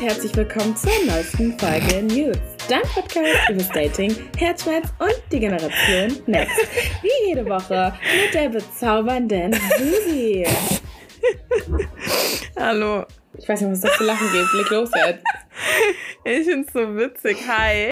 und herzlich willkommen zur neuesten Folge News. Dein Podcast über Dating, Herzschmerz und die Generation Next. Wie jede Woche mit der bezaubernden Susi. Hallo. Ich weiß nicht, was es zu lachen gibt. Leg los jetzt. Ich find's so witzig. Hi.